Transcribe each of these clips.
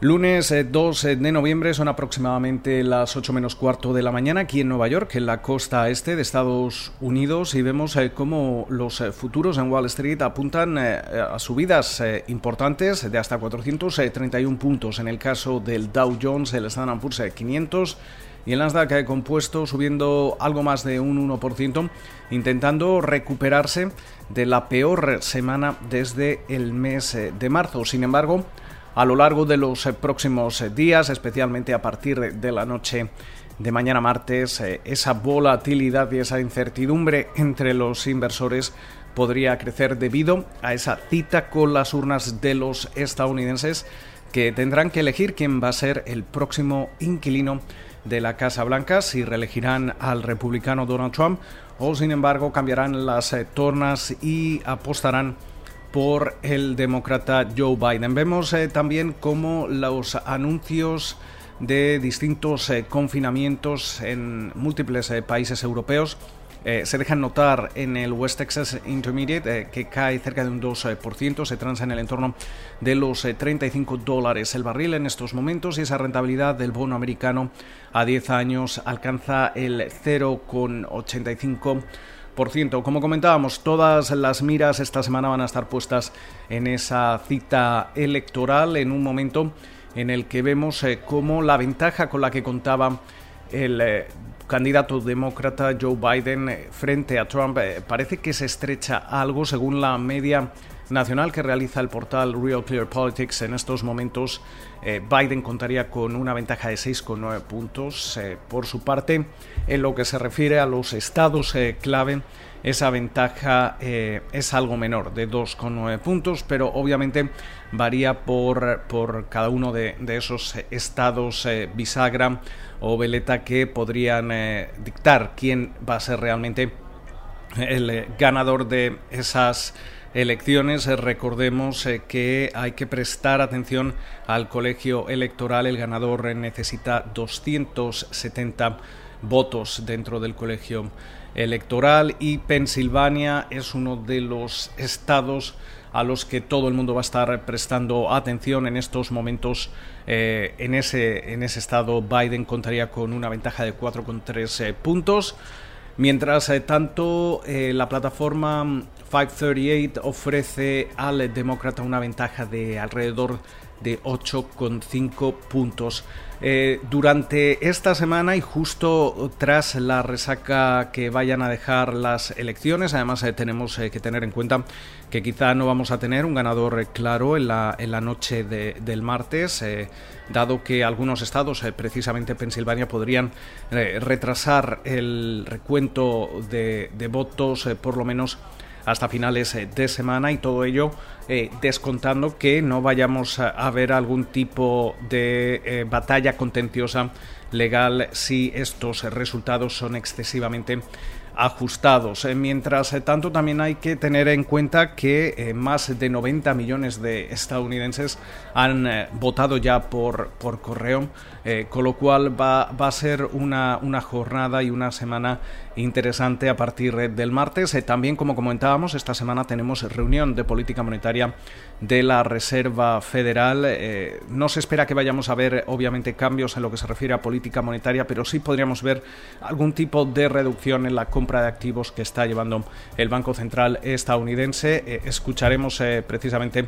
Lunes 2 eh, de noviembre son aproximadamente las 8 menos cuarto de la mañana aquí en Nueva York, en la costa este de Estados Unidos, y vemos eh, cómo los eh, futuros en Wall Street apuntan a subidas importantes de hasta 431 puntos en el caso del Dow Jones, el Standard Poor's 500 y el Nasdaq compuesto subiendo algo más de un 1%, intentando recuperarse de la peor semana desde el mes de marzo. Sin embargo, a lo largo de los eh, próximos eh, días, especialmente a partir de la noche de mañana martes, eh, esa volatilidad y esa incertidumbre entre los inversores podría crecer debido a esa cita con las urnas de los estadounidenses que tendrán que elegir quién va a ser el próximo inquilino de la Casa Blanca, si reelegirán al republicano Donald Trump o sin embargo cambiarán las tornas y apostarán por el demócrata Joe Biden. Vemos eh, también cómo los anuncios de distintos eh, confinamientos en múltiples eh, países europeos se dejan notar en el West Texas Intermediate, que cae cerca de un 2%, se transa en el entorno de los 35 dólares el barril en estos momentos y esa rentabilidad del bono americano a 10 años alcanza el 0,85%. Como comentábamos, todas las miras esta semana van a estar puestas en esa cita electoral en un momento en el que vemos eh, cómo la ventaja con la que contaba el eh, candidato demócrata Joe Biden eh, frente a Trump parece que se estrecha algo según la media nacional que realiza el portal Real Clear Politics en estos momentos, eh, Biden contaría con una ventaja de 6,9 puntos. Eh, por su parte, en lo que se refiere a los estados eh, clave, esa ventaja es algo menor, de 2,9 puntos, pero obviamente varía por, por cada uno de, de esos estados bisagra o veleta que podrían dictar quién va a ser realmente el ganador de esas elecciones, eh, recordemos eh, que hay que prestar atención al colegio electoral. El ganador necesita 270 votos dentro del colegio electoral y Pensilvania es uno de los estados a los que todo el mundo va a estar prestando atención en estos momentos. Eh, en, ese, en ese estado Biden contaría con una ventaja de 4,3 puntos. Mientras tanto, la plataforma 538 ofrece al demócrata una ventaja de alrededor de 8,5 puntos. Eh, durante esta semana y justo tras la resaca que vayan a dejar las elecciones, además eh, tenemos eh, que tener en cuenta que quizá no vamos a tener un ganador claro en la, en la noche del martes, dado que algunos estados, precisamente Pensilvania, podrían retrasar el recuento de, de votos por lo menos hasta finales eh, de semana y todo ello eh, descontando que no vayamos a, ver algún tipo de eh, batalla contenciosa legal si estos resultados son excesivamente ajustados. Mientras tanto, también hay que tener en cuenta que más de 90 millones de estadounidenses han votado ya por, por correo, con lo cual va, va a ser una, una jornada y una semana interesante a partir del martes. Eh, también, como comentábamos, esta semana tenemos reunión de política monetaria de la Reserva Federal. Eh, no se espera que vayamos a ver, obviamente, cambios en lo que se refiere a política monetaria, pero sí podríamos ver algún tipo de reducción en la compra de activos que está llevando el Banco Central estadounidense. Eh, escucharemos precisamente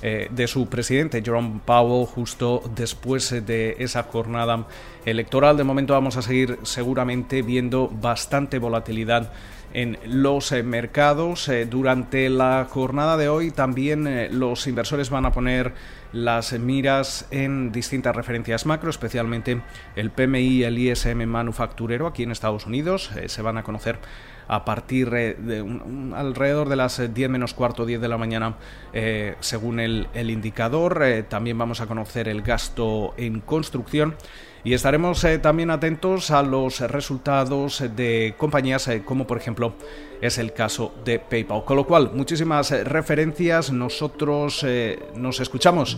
eh, de su presidente Jerome Powell justo después de esa jornada electoral. De momento vamos a seguir seguramente viendo bastante volatilidad en los eh, mercados. Eh, durante la jornada de hoy también los inversores van a poner las miras en distintas referencias macro, especialmente el PMI y el ISM manufacturero aquí en Estados Unidos. se van a conocer a partir de alrededor de las 10 eh, menos cuarto, 10 de la mañana, eh, según el, indicador. Eh, también vamos a conocer el gasto en construcción. Y estaremos también atentos a los resultados de compañías como por ejemplo es el caso de PayPal. Con lo cual, muchísimas referencias. Nosotros nos escuchamos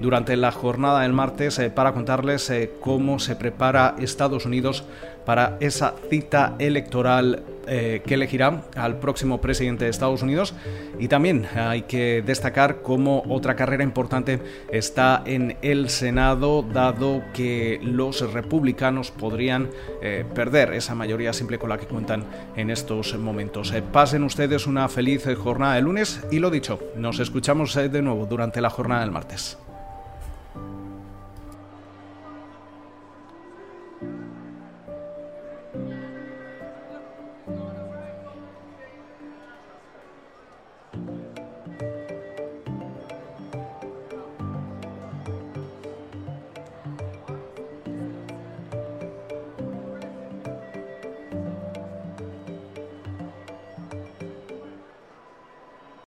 durante la jornada del martes para contarles cómo se prepara Estados Unidos para esa cita electoral eh, que elegirá al próximo presidente de Estados Unidos. Y también hay que destacar cómo otra carrera importante está en el Senado, dado que los republicanos podrían eh, perder esa mayoría simple con la que cuentan en estos momentos. Eh, pasen ustedes una feliz jornada de lunes y lo dicho, nos escuchamos de nuevo durante la jornada del martes.